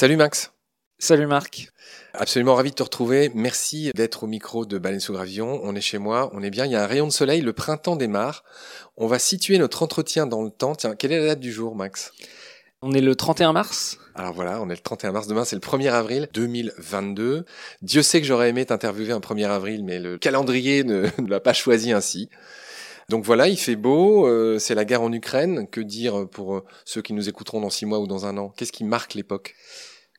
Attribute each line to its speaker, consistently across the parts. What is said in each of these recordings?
Speaker 1: Salut Max.
Speaker 2: Salut Marc.
Speaker 1: Absolument ravi de te retrouver. Merci d'être au micro de Baleine sous Gravillon. On est chez moi, on est bien. Il y a un rayon de soleil, le printemps démarre. On va situer notre entretien dans le temps. Tiens, quelle est la date du jour, Max?
Speaker 2: On est le 31 mars
Speaker 1: Alors voilà, on est le 31 mars. Demain, c'est le 1er avril 2022. Dieu sait que j'aurais aimé t'interviewer un 1er avril, mais le calendrier ne, ne l'a pas choisi ainsi. Donc voilà, il fait beau, euh, c'est la guerre en Ukraine. Que dire pour euh, ceux qui nous écouteront dans six mois ou dans un an? Qu'est-ce qui marque l'époque?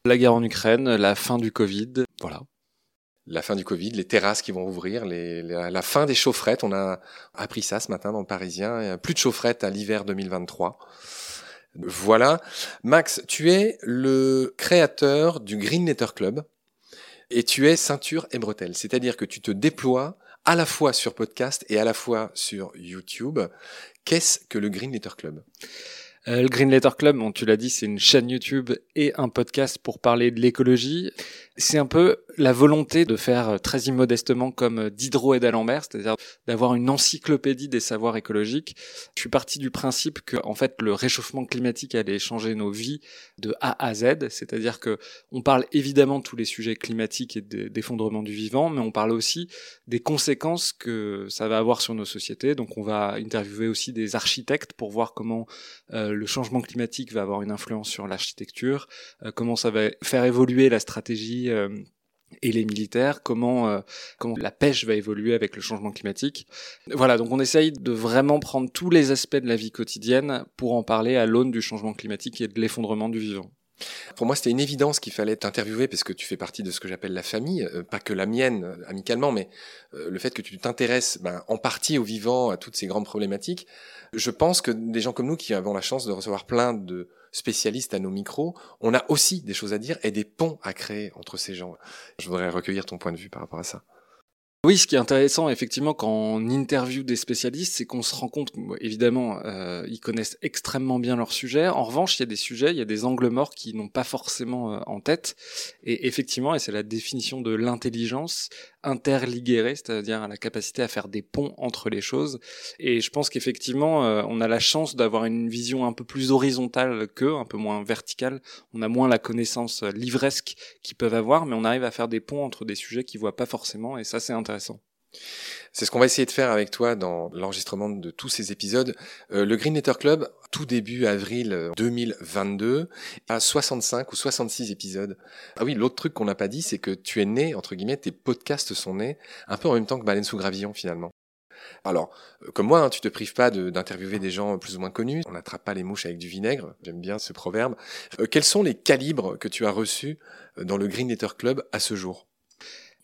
Speaker 2: La guerre en Ukraine, la fin du Covid, voilà.
Speaker 1: La fin du Covid, les terrasses qui vont ouvrir, les, la, la fin des chaufferettes. On a appris ça ce matin dans le Parisien. Il y a plus de chaufferettes à l'hiver 2023. Voilà. Max, tu es le créateur du Green Letter Club et tu es ceinture et bretelles. C'est-à-dire que tu te déploies à la fois sur podcast et à la fois sur YouTube. Qu'est-ce que le Green Letter Club?
Speaker 2: Euh, le Green Letter Club, tu l'as dit, c'est une chaîne YouTube et un podcast pour parler de l'écologie. C'est un peu la volonté de faire euh, très immodestement comme euh, Diderot et d'Alembert, c'est-à-dire d'avoir une encyclopédie des savoirs écologiques. Je suis parti du principe que, en fait, le réchauffement climatique allait changer nos vies de A à Z, c'est-à-dire que on parle évidemment de tous les sujets climatiques et de- d'effondrement du vivant, mais on parle aussi des conséquences que ça va avoir sur nos sociétés. Donc, on va interviewer aussi des architectes pour voir comment le changement climatique va avoir une influence sur l'architecture, euh, comment ça va faire évoluer la stratégie euh, et les militaires, comment, euh, comment la pêche va évoluer avec le changement climatique. Voilà, donc on essaye de vraiment prendre tous les aspects de la vie quotidienne pour en parler à l'aune du changement climatique et de l'effondrement du vivant.
Speaker 1: Pour moi, c'était une évidence qu'il fallait t'interviewer parce que tu fais partie de ce que j'appelle la famille, euh, pas que la mienne euh, amicalement, mais euh, le fait que tu t'intéresses ben, en partie au vivant, à toutes ces grandes problématiques. Je pense que des gens comme nous qui avons la chance de recevoir plein de spécialistes à nos micros, on a aussi des choses à dire et des ponts à créer entre ces gens. Je voudrais recueillir ton point de vue par rapport à ça.
Speaker 2: Oui, ce qui est intéressant, effectivement, quand on interviewe des spécialistes, c'est qu'on se rend compte, évidemment, euh, ils connaissent extrêmement bien leur sujet. En revanche, il y a des sujets, il y a des angles morts qu'ils n'ont pas forcément euh, en tête. Et effectivement, et c'est la définition de l'intelligence interligérée, c'est-à-dire la capacité à faire des ponts entre les choses. Et je pense qu'effectivement, euh, on a la chance d'avoir une vision un peu plus horizontale qu'eux, un peu moins verticale. On a moins la connaissance euh, livresque qu'ils peuvent avoir, mais on arrive à faire des ponts entre des sujets qu'ils voient pas forcément, et ça, c'est intéressant.
Speaker 1: C'est ce qu'on va essayer de faire avec toi dans l'enregistrement de tous ces épisodes. Euh, le Green Letter Club, tout début avril euh, 2022, a 65 ou 66 épisodes. Ah oui, l'autre truc qu'on n'a pas dit, c'est que tu es né, entre guillemets, tes podcasts sont nés un peu en même temps que Baleine sous Gravillon finalement. Alors, euh, comme moi, hein, tu te prives pas d'interviewer des gens plus ou moins connus. On n'attrape pas les mouches avec du vinaigre. J'aime bien ce proverbe. Euh, quels sont les calibres que tu as reçus dans le Green Letter Club à ce jour?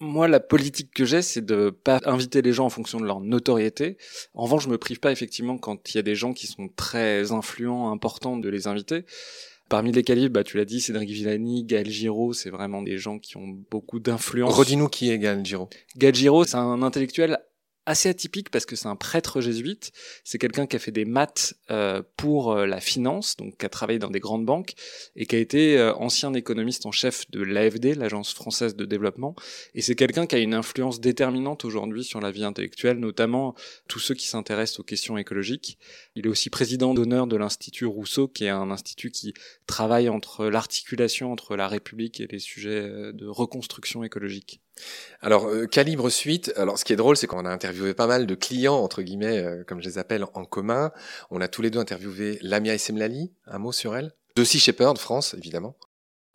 Speaker 2: Moi, la politique que j'ai, c'est de pas inviter les gens en fonction de leur notoriété. En revanche, je me prive pas effectivement quand il y a des gens qui sont très influents, importants, de les inviter. Parmi les calibres, bah, tu l'as dit, Cédric Villani, Gaël Giraud, c'est vraiment des gens qui ont beaucoup d'influence.
Speaker 1: Redis-nous qui est Gal Giro.
Speaker 2: Gaël Giraud, c'est un intellectuel assez atypique parce que c'est un prêtre jésuite. C'est quelqu'un qui a fait des maths euh, pour euh, la finance, donc qui a travaillé dans des grandes banques et qui a été euh, ancien économiste en chef de l'AFD, l'Agence française de développement. Et c'est quelqu'un qui a une influence déterminante aujourd'hui sur la vie intellectuelle, notamment tous ceux qui s'intéressent aux questions écologiques. Il est aussi président d'honneur de l'Institut Rousseau, qui est un institut qui travaille entre l'articulation entre la République et les sujets euh, de reconstruction écologique.
Speaker 1: Alors, euh, Calibre Suite, alors ce qui est drôle, c'est qu'on a interviewé pas mal de clients, entre guillemets, euh, comme je les appelle, en commun. On a tous les deux interviewé Lamia Essemlali, un mot sur elle. De Sea Shepherd, France, évidemment.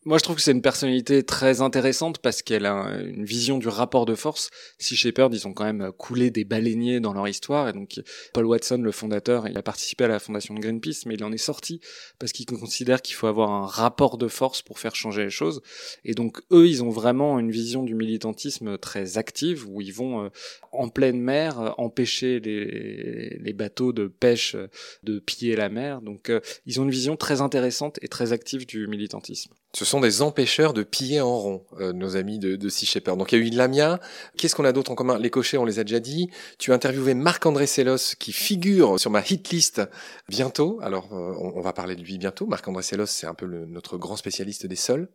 Speaker 2: Moi, je trouve que c'est une personnalité très intéressante parce qu'elle a une vision du rapport de force. Sea Shepherd, ils ont quand même coulé des baleiniers dans leur histoire. Et donc, Paul Watson, le fondateur, il a participé à la fondation de Greenpeace, mais il en est sorti parce qu'il considère qu'il faut avoir un rapport de force pour faire changer les choses. Et donc, eux, ils ont vraiment une vision du militantisme très active où ils vont, euh, en pleine mer, euh, empêcher les, les bateaux de pêche euh, de piller la mer. Donc, ils ont une vision très intéressante et très active du militantisme.
Speaker 1: Sont des empêcheurs de piller en rond, euh, nos amis de, de Sea Shepherd. Donc il y a eu Lamia. Qu'est-ce qu'on a d'autre en commun? Les cochers, on les a déjà dit. Tu as interviewé Marc-André Sellos, qui figure sur ma hit list bientôt. Alors, euh, on, on va parler de lui bientôt. Marc-André Sellos, c'est un peu le- notre grand spécialiste des sols.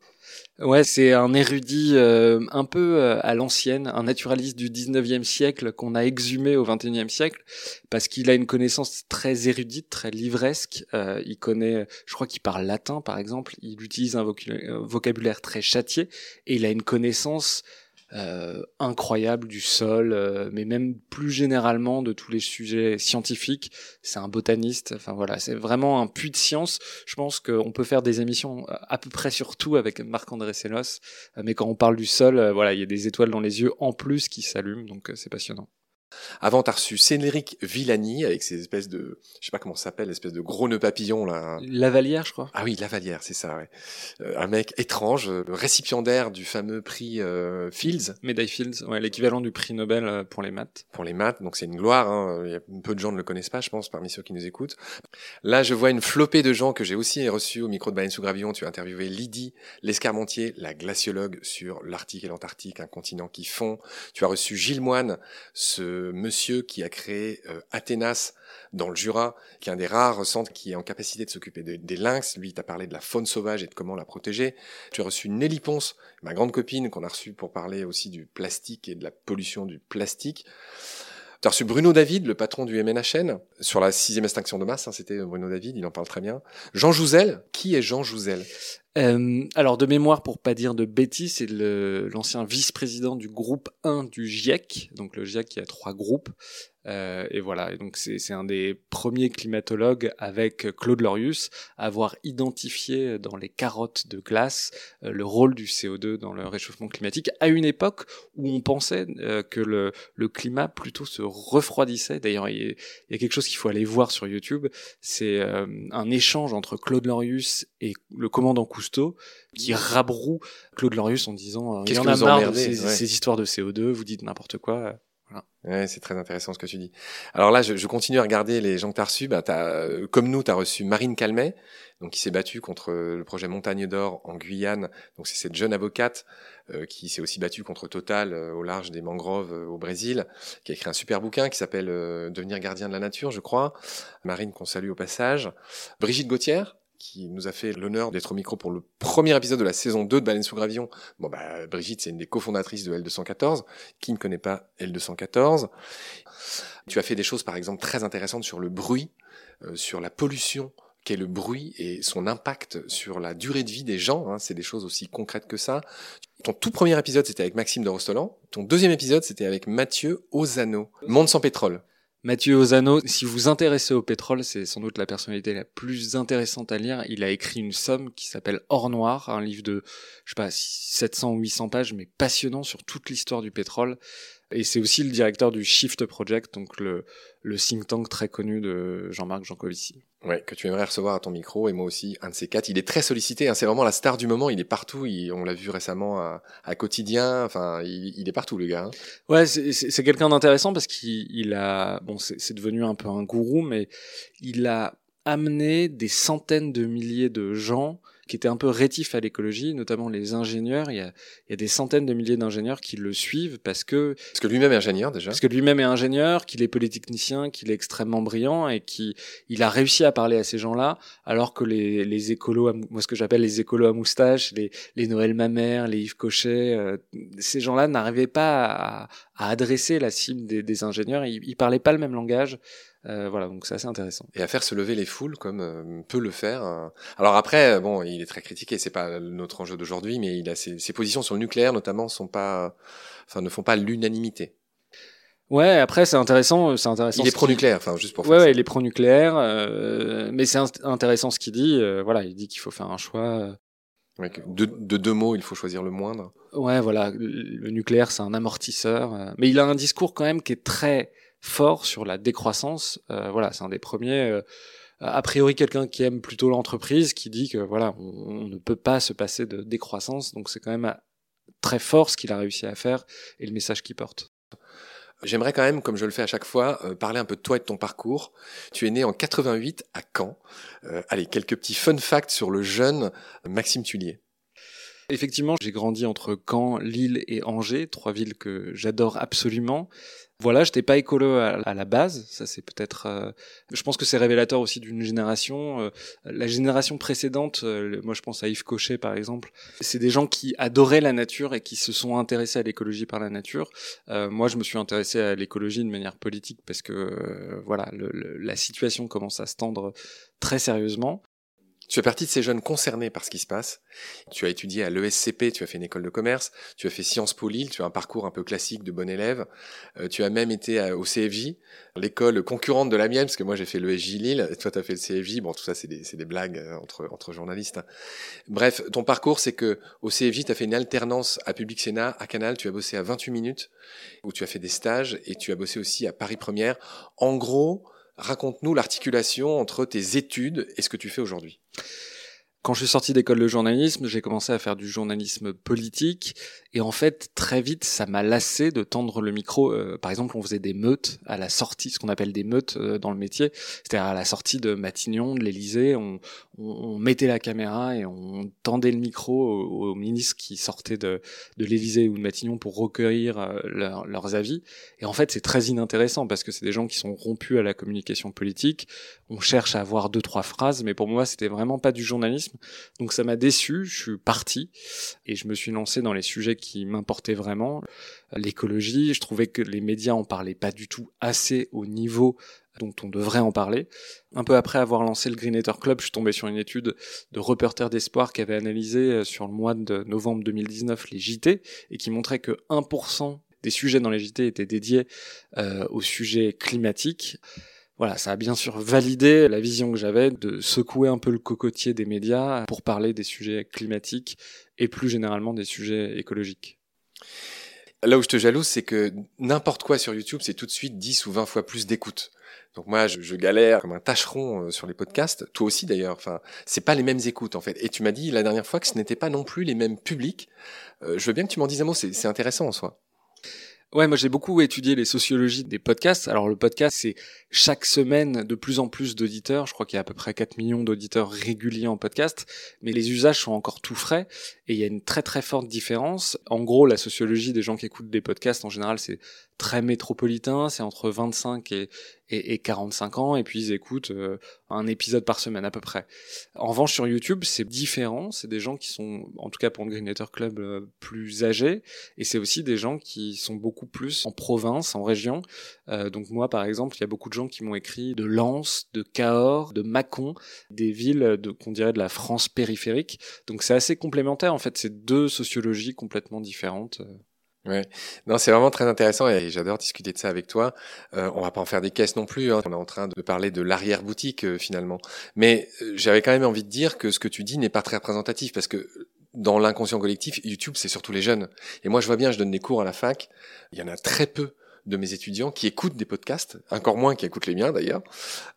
Speaker 2: Ouais, c'est un érudit euh, un peu euh, à l'ancienne, un naturaliste du 19e siècle qu'on a exhumé au 21e siècle parce qu'il a une connaissance très érudite, très livresque. Euh, il connaît, je crois qu'il parle latin par exemple, il utilise un vocabulaire très châtié et il a une connaissance euh, incroyable du sol, euh, mais même plus généralement de tous les sujets scientifiques. C'est un botaniste. Enfin voilà, c'est vraiment un puits de science. Je pense qu'on peut faire des émissions à peu près sur tout avec Marc-André Sellos, mais quand on parle du sol, voilà, il y a des étoiles dans les yeux en plus qui s'allument, donc c'est passionnant.
Speaker 1: Avant, t'as reçu Cédric Villani avec ses espèces de, je sais pas comment ça s'appelle, espèce de gros nœud papillon là.
Speaker 2: Lavalière, je crois.
Speaker 1: Ah oui, Lavalière, c'est ça. Ouais. Euh, un mec étrange, euh, récipiendaire du fameux prix euh, Fields.
Speaker 2: Médaille Fields, ouais, l'équivalent du prix Nobel pour les maths.
Speaker 1: Pour les maths, donc c'est une gloire. Hein. Il y a peu de gens ne le connaissent pas, je pense, parmi ceux qui nous écoutent. Là, je vois une flopée de gens que j'ai aussi reçus au micro de Baleine sous Gravillon. Tu as interviewé Lydie l'escarmentier, la glaciologue sur l'Arctique et l'Antarctique, un continent qui fond. Tu as reçu Gilles Moine, ce monsieur qui a créé euh, Athénas dans le Jura, qui est un des rares centres qui est en capacité de s'occuper des lynx. Lui, t'a parlé de la faune sauvage et de comment la protéger. Tu as reçu Nelly Ponce, ma grande copine, qu'on a reçue pour parler aussi du plastique et de la pollution du plastique. As reçu Bruno David, le patron du MNHN, sur la sixième extinction de masse, hein, c'était Bruno David, il en parle très bien. Jean Jouzel, qui est Jean Jouzel?
Speaker 2: Euh, alors de mémoire, pour pas dire de bêtises, c'est l'ancien vice-président du groupe 1 du GIEC, donc le GIEC qui a trois groupes, euh, et voilà, et donc c'est un des premiers climatologues avec Claude Lorius à avoir identifié dans les carottes de glace euh, le rôle du CO2 dans le réchauffement climatique à une époque où on pensait euh, que le, le, climat plutôt se refroidissait. D'ailleurs, il, y a quelque chose qu'il faut aller voir sur YouTube, c'est un échange entre Claude Lorius et le commandant Cousteau qui rabroue Claude Lorius en disant
Speaker 1: il y en a marre de ces,
Speaker 2: ces histoires de CO2, vous dites n'importe quoi.
Speaker 1: Ouais, c'est très intéressant ce que tu dis. Alors là, je, je continue à regarder les gens que tu as reçus. Bah, euh, comme nous, tu as reçu Marine Calmet, donc qui s'est battue contre le projet Montagne d'Or en Guyane. Donc c'est cette jeune avocate euh, qui s'est aussi battue contre Total euh, au large des mangroves au Brésil, qui a écrit un super bouquin qui s'appelle Devenir gardien de la nature, je crois. Marine qu'on salue au passage. Brigitte Gauthier, qui nous a fait l'honneur d'être au micro pour le premier épisode de la saison 2 de Baleine sous Gravillon. Bon, bah, Brigitte, c'est une des cofondatrices de L214. Qui ne connaît pas L214 Tu as fait des choses, par exemple, très intéressantes sur le bruit, euh, sur la pollution qu'est le bruit et son impact sur la durée de vie des gens. Hein. c'est des choses aussi concrètes que ça. Ton tout premier épisode, c'était avec Maxime de Rostolan. Ton deuxième épisode, c'était avec Mathieu Ozano, Monde sans pétrole.
Speaker 2: Mathieu Ozano, si vous vous intéressez au pétrole, c'est sans doute la personnalité la plus intéressante à lire. Il a écrit une somme qui s'appelle Or Noir, un livre de, je sais pas, 700 ou 800 pages, mais passionnant sur toute l'histoire du pétrole. Et c'est aussi le directeur du Shift Project, donc le, le think tank très connu de Jean-Marc Jancovici.
Speaker 1: Ouais, que tu aimerais recevoir à ton micro, et moi aussi, un de ces quatre. Il est très sollicité, hein, c'est vraiment la star du moment, il est partout, on l'a vu récemment à, à Quotidien, enfin, il, il, est partout le gars. Hein.
Speaker 2: Ouais, c'est quelqu'un d'intéressant parce qu'il a, bon, c'est devenu un peu un gourou, mais il a amené des centaines de milliers de gens qui était un peu rétif à l'écologie, notamment les ingénieurs. Il y a, il y a des centaines de milliers d'ingénieurs qui le suivent parce que...
Speaker 1: Parce que lui-même est ingénieur déjà.
Speaker 2: Parce que lui-même est ingénieur, qu'il est polytechnicien, qu'il est extrêmement brillant et qui il a réussi à parler à ces gens-là, alors que les, les écolos, moi ce que j'appelle les écolos à moustache, les, les Noël Mamère, les Yves Cochet, euh, ces gens-là n'arrivaient pas à, à, adresser la cible des, des ingénieurs. Ils, ils parlaient pas le même langage. Euh, voilà, donc c'est assez intéressant.
Speaker 1: Et à faire se lever les foules comme euh, peut le faire. Euh. Alors après, bon, il est très critiqué, c'est pas notre enjeu d'aujourd'hui, mais il a ses, ses, positions sur le nucléaire notamment sont pas, enfin, ne font pas l'unanimité.
Speaker 2: Ouais, après c'est intéressant, c'est intéressant.
Speaker 1: Il est pro-nucléaire, enfin juste pour.
Speaker 2: Ouais, ouais, il est pro-nucléaire, mais c'est intéressant ce qu'il dit. voilà, il dit qu'il faut faire un choix.
Speaker 1: de, de, deux mots, il faut choisir le moindre.
Speaker 2: Ouais, voilà, le nucléaire c'est un amortisseur, mais il a un discours quand même qui est très fort sur la décroissance. Euh, voilà, c'est un des premiers. Euh, a priori, quelqu'un qui aime plutôt l'entreprise, qui dit que voilà, on, ne peut pas se passer de décroissance. Donc c'est quand même euh, très fort ce qu'il a réussi à faire et le message qu'il porte.
Speaker 1: J'aimerais quand même, comme je le fais à chaque fois, parler un peu de toi et de ton parcours. Tu es né en 88 à Caen. allez, quelques petits fun facts sur le jeune Maxime Tullier.
Speaker 2: Effectivement, j'ai grandi entre Caen, Lille et Angers, trois villes que j'adore absolument. Voilà, j'étais pas écolo à, la base. Ça, c'est peut-être. Euh, je pense que c'est révélateur aussi d'une génération. Euh, la génération précédente, euh, moi, je pense à Yves Cochet, par exemple. C'est des gens qui adoraient la nature et qui se sont intéressés à l'écologie par la nature. moi, je me suis intéressé à l'écologie de manière politique parce que voilà, la situation commence à se tendre très sérieusement.
Speaker 1: Tu fais partie de ces jeunes concernés par ce qui se passe. Tu as étudié à l'ESCP, tu as fait une école de commerce, tu as fait Sciences Po Lille, tu as un parcours un peu classique de bon élève. Euh, tu as même été au CFJ, l'école concurrente de la mienne, parce que moi j'ai fait l'ESJ Lille, et toi tu as fait le CFJ. Bon, tout ça c'est des, des, blagues euh, entre, entre journalistes. Hein. Bref, ton parcours c'est que au CFJ, tu as fait une alternance à Public Sénat, à Canal, tu as bossé à 28 minutes, où tu as fait des stages, et tu as bossé aussi à Paris Première. En gros, Raconte-nous l'articulation entre tes études et ce que tu fais aujourd'hui.
Speaker 2: Quand je suis sorti d'école de journalisme, j'ai commencé à faire du journalisme politique et en fait très vite ça m'a lassé de tendre le micro. Euh, par exemple, on faisait des meutes à la sortie, ce qu'on appelle des meutes euh, dans le métier, c'est-à-dire à la sortie de Matignon, de l'Élysée, on, on, mettait la caméra et on tendait le micro aux, ministres qui sortaient de, de l'Élysée ou de Matignon pour recueillir euh, leurs avis. Et en fait c'est très inintéressant parce que c'est des gens qui sont rompus à la communication politique. On cherche à avoir deux trois phrases, mais pour moi c'était vraiment pas du journalisme donc ça m'a déçu, je suis parti et je me suis lancé dans les sujets m'importaient vraiment. L'écologie, je trouvais que les médias en parlaient pas du tout assez au niveau dont on devrait en parler. Un peu après avoir lancé le Green Club, je suis tombé sur une étude de Reporters d'Espoir qui avait analysé euh, sur le mois de novembre 2019 les JT et qui montrait que 1% des sujets dans les JT étaient dédiés euh, aux sujets climatiques voilà, ça a bien sûr validé la vision que j'avais de secouer un peu le cocotier des médias pour parler des sujets climatiques et plus généralement des sujets écologiques.
Speaker 1: Là où je te jalouse, c'est que n'importe quoi sur YouTube, c'est tout de suite 10 ou 20 fois plus d'écoute. Donc moi, je, galère comme un tâcheron euh, sur les podcasts. Toi aussi d'ailleurs. Enfin, c'est pas les mêmes écoutes en fait. Et tu m'as dit la dernière fois que ce n'était pas non plus les mêmes publics. Euh, je veux bien que tu m'en dises un mot. C'est intéressant en soi.
Speaker 2: Ouais, moi j'ai beaucoup étudié les sociologies des podcasts. Alors le podcast, c'est chaque semaine de plus en plus d'auditeurs. Je crois qu'il y a à peu près 4 millions d'auditeurs réguliers en podcast, mais les usages sont encore tout frais et il y a une très très forte différence. En gros, la sociologie des gens qui écoutent des podcasts en général, c'est très métropolitain, c'est entre 25 et, et, et, 45 ans, et puis ils écoutent euh, un épisode par semaine à peu près. En revanche, sur YouTube, c'est différent, c'est des gens qui sont, en tout cas pour le Green Club, euh, plus âgés, et c'est aussi des gens qui sont beaucoup plus en province, en région. Euh, donc moi, par exemple, il y a beaucoup de gens qui m'ont écrit de Lens, de Cahors, de Mâcon, des villes de, qu'on dirait de la France périphérique. Donc c'est assez complémentaire, en fait, c'est deux sociologies complètement différentes.
Speaker 1: Ouais, non, c'est vraiment très intéressant et j'adore discuter de ça avec toi. Euh, on va pas en faire des caisses non plus. Hein. On est en train de parler de l'arrière boutique euh, finalement, mais euh, j'avais quand même envie de dire que ce que tu dis n'est pas très représentatif parce que dans l'inconscient collectif, YouTube c'est surtout les jeunes. Et moi je vois bien, je donne des cours à la fac, il y en a très peu de mes étudiants qui écoutent des podcasts, encore moins qui écoutent les miens d'ailleurs.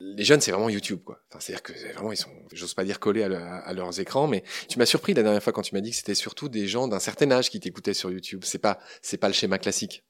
Speaker 1: Les jeunes, c'est vraiment YouTube, quoi. Enfin, c'est-à-dire que vraiment, ils sont, j'ose pas dire collés à, leurs écrans, mais tu m'as surpris la dernière fois quand tu m'as dit que c'était surtout des gens d'un certain âge qui t'écoutaient sur YouTube. C'est pas, c'est pas le schéma classique.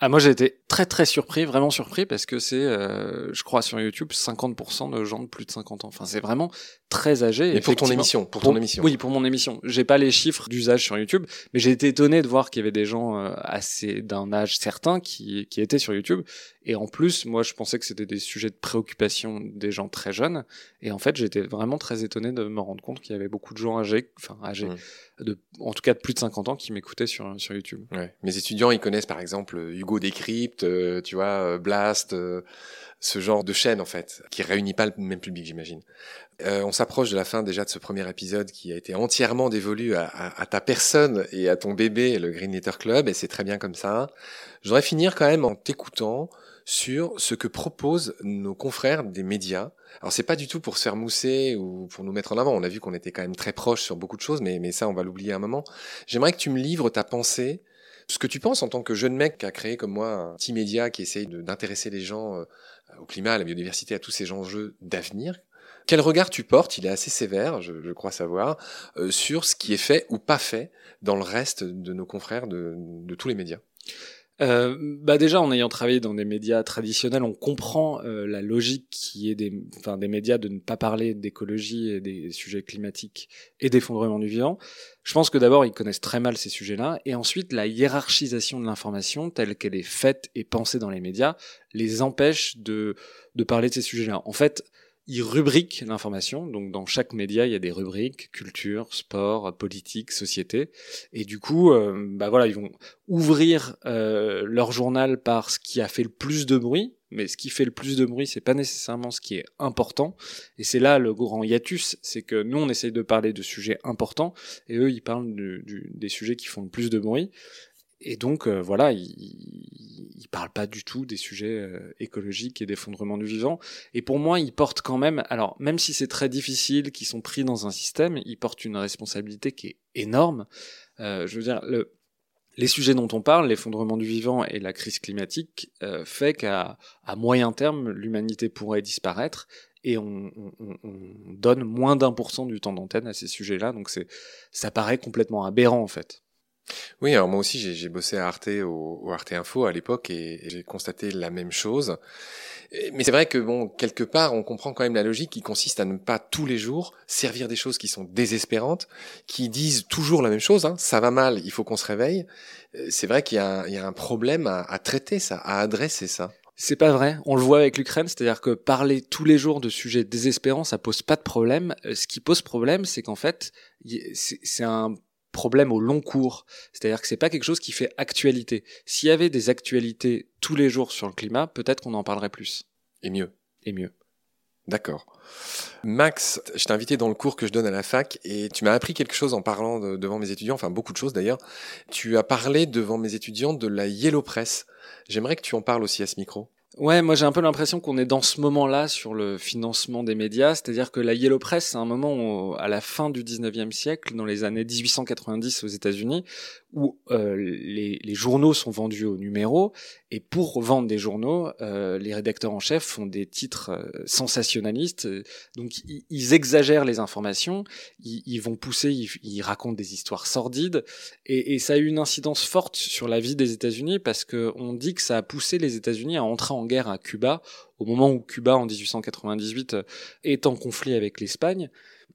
Speaker 2: Ah, moi j'ai été très très surpris, vraiment surpris, parce que c'est, euh, je crois sur YouTube, 50% de gens de plus de 50 ans. Enfin, c'est vraiment très âgé.
Speaker 1: Et pour ton émission, pour ton émission.
Speaker 2: Oui, pour mon émission. J'ai pas les chiffres d'usage sur YouTube, mais j'ai été étonné de voir qu'il y avait des gens euh, assez d'un âge certain qui qui étaient sur YouTube. Et en plus, moi, je pensais que c'était des sujets de préoccupation des gens très jeunes. Et en fait, j'étais vraiment très étonné de me rendre compte qu'il y avait beaucoup de gens âgés, enfin âgés, mmh. de, en tout cas de plus de 50 ans, qui m'écoutaient sur sur YouTube.
Speaker 1: Ouais. Mes étudiants, ils connaissent par exemple Hugo Hugo Décrypte, euh, tu vois, euh, Blast, euh, ce genre de chaîne en fait, qui réunit pas le même public, j'imagine. on s'approche de la fin déjà de ce premier épisode qui a été entièrement dévolu à, ta personne et à ton bébé, le Green Letter Club, et c'est très bien comme ça. Je voudrais finir quand même en t'écoutant sur ce que proposent nos confrères des médias. Alors c'est pas du tout pour se faire mousser ou pour nous mettre en avant. On a vu qu'on était quand même très proches sur beaucoup de choses, mais, mais ça on va l'oublier un moment. J'aimerais que tu me livres ta pensée ce que tu penses en tant que jeune mec qui a créé comme moi un petit média qui essaye d'intéresser les gens euh, au climat, à la biodiversité, à tous ces enjeux d'avenir, quel regard tu portes, il est assez sévère, je, crois savoir, euh, sur ce qui est fait ou pas fait dans le reste de nos confrères de, tous les médias?
Speaker 2: Euh, bah déjà, en ayant travaillé dans des médias traditionnels, on comprend euh, la logique qui est des, enfin, des médias de ne pas parler d'écologie et des sujets climatiques et d'effondrement du vivant. Je pense que d'abord, ils connaissent très mal ces sujets-là, et ensuite, la hiérarchisation de l'information telle qu'elle est faite et pensée dans les médias les empêche de, de parler de ces sujets-là. En fait, ils rubriquent l'information. Donc, dans chaque média, il y a des rubriques culture, sport, politique, société. Et du coup, euh, bah voilà, ils vont ouvrir euh, leur journal par ce qui a fait le plus de bruit. Mais ce qui fait le plus de bruit, c'est pas nécessairement ce qui est important. Et c'est là le grand hiatus, c'est que nous, on essaye de parler de sujets importants, et eux, ils parlent du, des sujets qui font le plus de bruit. Et donc euh, voilà, il, il parle pas du tout des sujets euh, écologiques et d'effondrement du vivant. Et pour moi, il porte quand même, alors même si c'est très difficile, qu'ils sont pris dans un système, il porte une responsabilité qui est énorme. Euh, je veux dire, le, les sujets dont on parle, l'effondrement du vivant et la crise climatique, euh, fait qu'à à moyen terme, l'humanité pourrait disparaître et on, on, on donne moins d'un pour cent du temps d'antenne à ces sujets-là. Donc c'est, ça paraît complètement aberrant en fait.
Speaker 1: Oui, alors moi aussi j'ai bossé à Arte au, au, Arte Info à l'époque et, j'ai constaté la même chose. Mais c'est vrai que bon, quelque part, on comprend quand même la logique qui consiste à ne pas tous les jours servir des choses qui sont désespérantes, qui disent toujours la même chose. Hein, ça va mal, il faut qu'on se réveille. Euh, c'est vrai qu'il y, y, a un problème à, à traiter ça, à adresser ça.
Speaker 2: C'est pas vrai. On le voit avec l'Ukraine, c'est-à-dire que parler tous les jours de sujets désespérants, ça pose pas de problème. Euh, ce qui pose problème, c'est qu'en fait, c'est un problème au long cours. C'est-à-dire que c'est pas quelque chose qui fait actualité. S'il y avait des actualités tous les jours sur le climat, peut-être qu'on en parlerait plus.
Speaker 1: Et mieux.
Speaker 2: Et mieux.
Speaker 1: D'accord. Max, je t'ai invité dans le cours que je donne à la fac et tu m'as appris quelque chose en parlant de, devant mes étudiants, enfin beaucoup de choses d'ailleurs. Tu as parlé devant mes étudiants de la Yellow Press. J'aimerais que tu en parles aussi à ce micro.
Speaker 2: Ouais, moi j'ai un peu l'impression qu'on est dans ce moment-là sur le financement des médias, c'est-à-dire que la Yellow Press, c'est un moment où, à la fin du 19e siècle, dans les années 1890 aux États-Unis, où euh, les, les, journaux sont vendus au numéro, et pour vendre des journaux, euh, les rédacteurs en chef font des titres euh, sensationnalistes, donc ils, exagèrent les informations, ils, ils vont pousser, ils, racontent des histoires sordides, et, et, ça a eu une incidence forte sur la vie des États-Unis parce que on dit que ça a poussé les États-Unis à entrer en guerre à Cuba au moment où Cuba en 1898 est en conflit avec l'Espagne.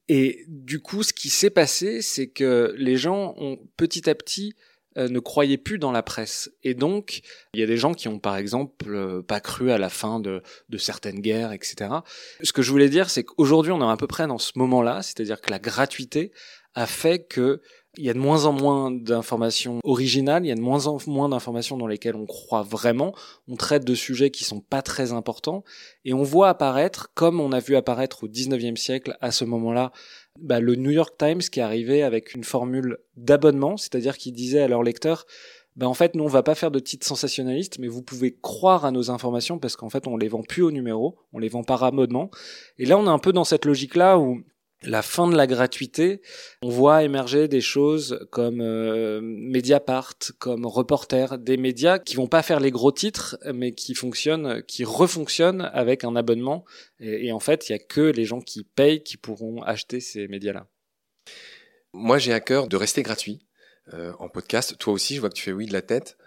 Speaker 2: Et du coup, ce qui s'est passé, c'est que les gens ont petit à petit euh, ne croyaient plus dans la presse. Et donc, il y a des gens qui ont, par exemple, euh, pas cru à la fin de, de, certaines guerres, etc. Ce que je voulais dire, c'est qu'aujourd'hui, on est à peu près dans ce moment-là, c'est-à-dire que la gratuité a fait que il y a de moins en moins d'informations originales, il y a de moins en moins d'informations dans lesquelles on croit vraiment, on traite de sujets qui sont pas très importants, et on voit apparaître, comme on a vu apparaître au 19e siècle à ce moment-là, bah, le New York Times qui arrivait avec une formule d'abonnement, c'est-à-dire qui disait à leurs lecteurs, bah en fait nous on va pas faire de titres sensationnalistes mais vous pouvez croire à nos informations parce qu'en fait on les vend plus au numéro, on les vend par abonnement. Et là on est un peu dans cette logique là où la fin de la gratuité, on voit émerger des choses comme euh, Mediapart, comme Reporter, des médias qui vont pas faire les gros titres, mais qui fonctionnent, qui refonctionnent avec un abonnement. Et, en fait, il y a que les gens qui payent qui pourront acheter ces médias-là.
Speaker 1: Moi, j'ai à cœur de rester gratuit euh, en podcast. Toi aussi, je vois que tu fais oui de la tête.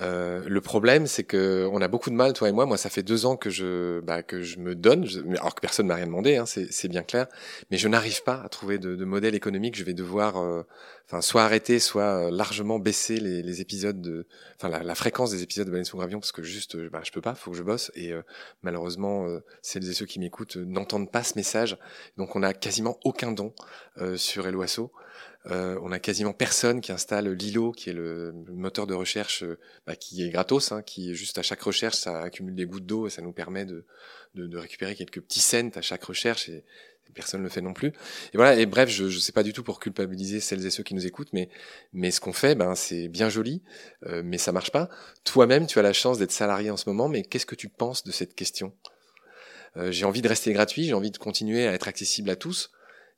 Speaker 1: Euh, le problème, c'est que on a beaucoup de mal, toi et moi. Moi, ça fait deux ans que je, bah, que je me donne, alors que personne m'a rien demandé, hein, c'est bien clair. Mais je n'arrive pas à trouver de, de, modèle économique. Je vais devoir, euh, enfin, soit arrêter, soit euh, largement baisser les, les épisodes de, enfin, la, fréquence des épisodes de Baleine sous Gravion, parce que juste, bah, je peux pas, faut que je bosse. Et euh, malheureusement, celles et ceux qui m'écoutent n'entendent pas ce message. Donc, on a quasiment aucun don sur Eloasso. On a quasiment personne qui installe Lilo, qui est le moteur de recherche bah, qui est gratos, hein, qui juste à chaque recherche, ça accumule des gouttes d'eau et ça nous permet de, récupérer quelques petits cents à chaque recherche et personne ne le fait non plus. Et voilà. Et bref, je ne sais pas du tout pour culpabiliser celles et ceux qui nous écoutent, mais ce qu'on fait, ben c'est bien joli, euh, mais ça marche pas. Toi-même, tu as la chance d'être salarié en ce moment, mais qu'est-ce que tu penses de cette question? Euh, J'ai envie de rester gratuit, j'ai envie de continuer à être accessible à tous.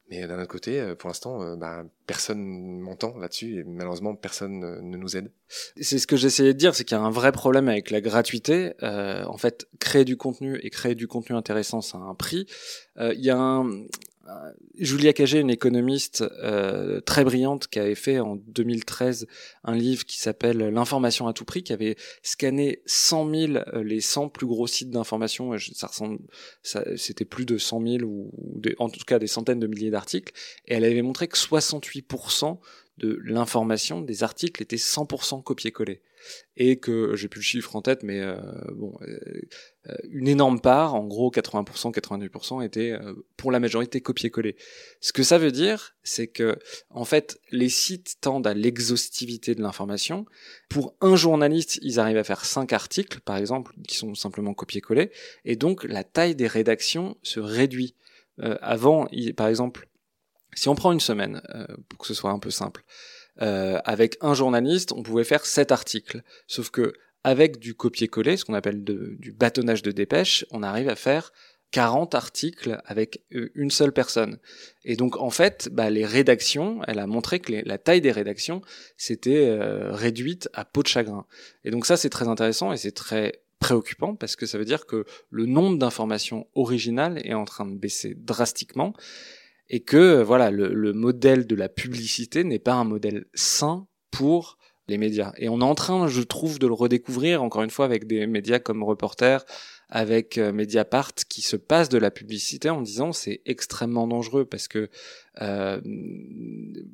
Speaker 1: Mais d'un autre côté, euh, pour l'instant, euh, bah, personne m'entend là-dessus et malheureusement personne ne nous aide.
Speaker 2: C'est ce que j'essayais de dire, c'est qu'il y a un vrai problème avec la gratuité. Euh, en fait, créer du contenu et créer du contenu intéressant, ça a un prix. Euh, il y a un, Julia Cagé, une économiste euh, très brillante, qui avait fait en 2013 un livre qui s'appelle L'information à tout prix, qui avait scanné 100 000 euh, les 100 plus gros sites d'information. Ça ressemble, ça, c'était plus de 100 000 ou, en tout cas des centaines de milliers d'articles, et elle avait montré que 68% de l'information des articles étaient 100% copier-coller et que j'ai plus le chiffre en tête, mais euh, bon, euh, euh, une énorme part, en gros 80%, 90% était pour la majorité copier-coller. Ce que ça veut dire, c'est que en fait, les sites tendent à l'exhaustivité de l'information. Pour un journaliste, ils arrivent à faire cinq articles, par exemple, qui sont simplement copier-coller, et donc la taille des rédactions se réduit. avant, par exemple, si on prend une semaine, pour que ce soit un peu simple, euh, avec un journaliste, on pouvait faire sept articles. Sauf que avec du copier-coller, ce qu'on appelle du bâtonnage de dépêche, on arrive à faire 40 articles avec euh, une seule personne. Et donc en fait, bah, les rédactions, elle a montré que la taille des rédactions s'était euh, réduite à peau de chagrin. Et donc ça c'est très intéressant et c'est très préoccupant parce que ça veut dire que le nombre d'informations originales est en train de baisser drastiquement et que voilà le, le modèle de la publicité n'est pas un modèle sain pour les médias. Et on est en train, je trouve, de le redécouvrir, encore une fois, avec des médias comme Reporter, avec euh, Mediapart, qui se passent de la publicité en disant c'est extrêmement dangereux parce que, euh,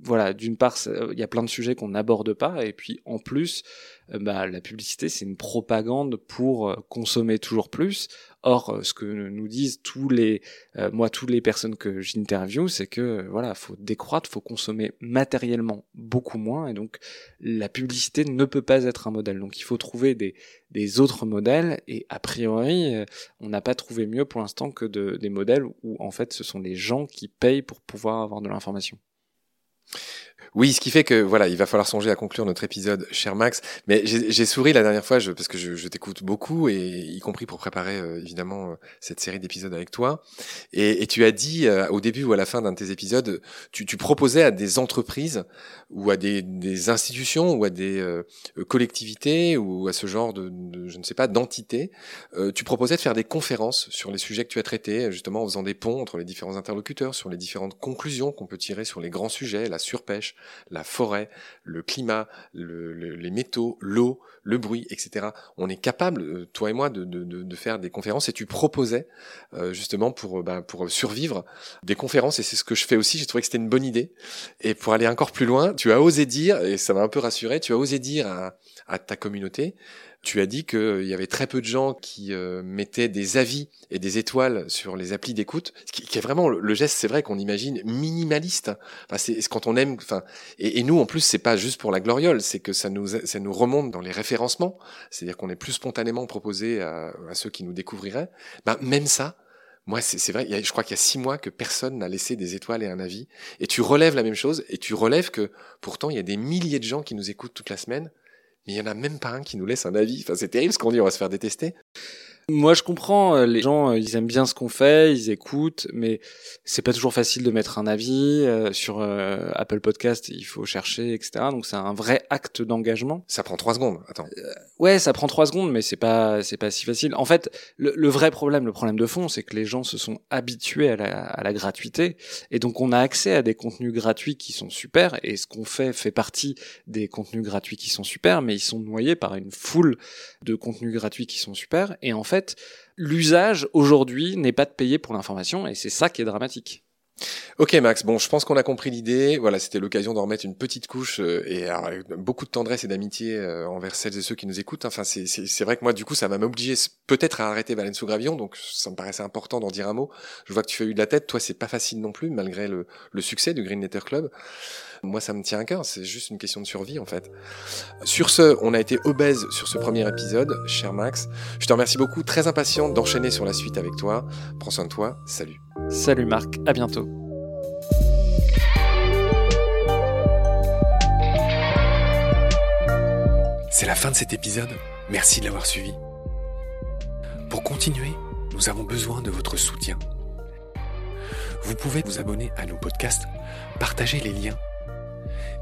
Speaker 2: voilà, d'une part, il y a plein de sujets qu'on n'aborde pas, et puis en plus, euh, bah, la publicité, c'est une propagande pour euh, consommer toujours plus. Or, euh, ce que nous disent tous les, moi, toutes les personnes que j'interviewe, c'est que voilà, faut décroître, faut consommer matériellement beaucoup moins, et donc la publicité ne peut pas être un modèle. Donc, il faut trouver des, des autres modèles, et a priori, on n'a pas trouvé mieux pour l'instant que de, des modèles où en fait, ce sont les gens qui payent pour pouvoir avoir de l'information.
Speaker 1: Oui, ce qui fait que voilà, il va falloir songer à conclure notre épisode, cher Max. Mais j'ai souri la dernière fois je, parce que je, je t'écoute beaucoup et y compris pour préparer euh, évidemment euh, cette série d'épisodes avec toi. Et, et, tu as dit euh, au début ou à la fin d'un de tes épisodes, tu, tu, proposais à des entreprises ou à des, des institutions ou à des collectivités ou à ce genre de, de je ne sais pas d'entités, tu proposais de faire des conférences sur les sujets que tu as traités, justement en faisant des ponts entre les différents interlocuteurs, sur les différentes conclusions qu'on peut tirer sur les grands sujets, la surpêche la forêt, le climat, les métaux, l'eau, le bruit, etc. On est capable, euh, toi et moi, de, faire des conférences et tu proposais euh, justement pour, euh, bah, pour survivre des conférences et c'est ce que je fais aussi. J'ai trouvé que c'était une bonne idée. Et pour aller encore plus loin, tu as osé dire, et ça m'a un peu rassuré, tu as osé dire à ta communauté tu as dit qu'il y avait très peu de gens qui euh, mettaient des avis et des étoiles sur les applis d'écoute, ce qui, est vraiment le geste, c'est vrai qu'on imagine minimaliste. Enfin, c'est quand on aime. Enfin, et, nous en plus, c'est pas juste pour la gloriole, c'est que ça nous ça nous remonte dans les référencements, c'est-à-dire qu'on est plus spontanément proposé à, ceux qui nous découvriraient. Ben, même ça, moi, c'est vrai, je crois qu'il y a six mois que personne n'a laissé des étoiles et un avis. Et tu relèves la même chose, et tu relèves que pourtant, il y a des milliers de gens qui nous écoutent toute la semaine, mais il y en a même pas un qui nous laisse un avis. Enfin, c'est terrible ce qu'on dit, on va se faire détester.
Speaker 2: Moi, je comprends. Euh, les gens, euh, ils aiment bien ce qu'on fait, ils écoutent, mais c'est pas toujours facile de mettre un avis euh, sur Apple Podcast. Il faut chercher, etc. Donc, c'est un vrai acte d'engagement.
Speaker 1: Ça prend trois secondes. Attends.
Speaker 2: ouais, ça prend trois secondes, mais c'est pas, c'est pas si facile. En fait, le, vrai problème, le problème de fond, c'est que les gens se sont habitués à la, à la gratuité, et donc on a accès à des contenus gratuits qui sont super, et ce qu'on fait fait partie des contenus gratuits qui sont super, mais ils sont noyés par une foule de contenus gratuits qui sont super, et en fait, l'usage aujourd'hui n'est pas de payer pour l'information et c'est ça qui est dramatique.
Speaker 1: Ok Max, bon je pense qu'on a compris l'idée, voilà c'était l'occasion d'en remettre une petite couche euh, et beaucoup de tendresse et d'amitié euh, envers celles et ceux qui nous écoutent, enfin c'est vrai que moi du coup ça va m'obliger peut-être à arrêter Baleine sous Gravion, donc ça me paraissait important d'en dire un mot, je vois que tu fais eu de la tête, toi c'est pas facile non plus malgré le, le succès du Green Letter Club, moi, ça me tient à cœur, c'est juste une question de survie en fait. Sur ce, on a été obèse sur ce premier épisode, cher Max. Je te remercie beaucoup, très impatient d'enchaîner sur la suite avec toi. Prends soin de toi, salut.
Speaker 2: Salut Marc, à bientôt.
Speaker 1: C'est la fin de cet épisode, merci de l'avoir suivi. Pour continuer, nous avons besoin de votre soutien. Vous pouvez vous abonner à nos podcasts, partager les liens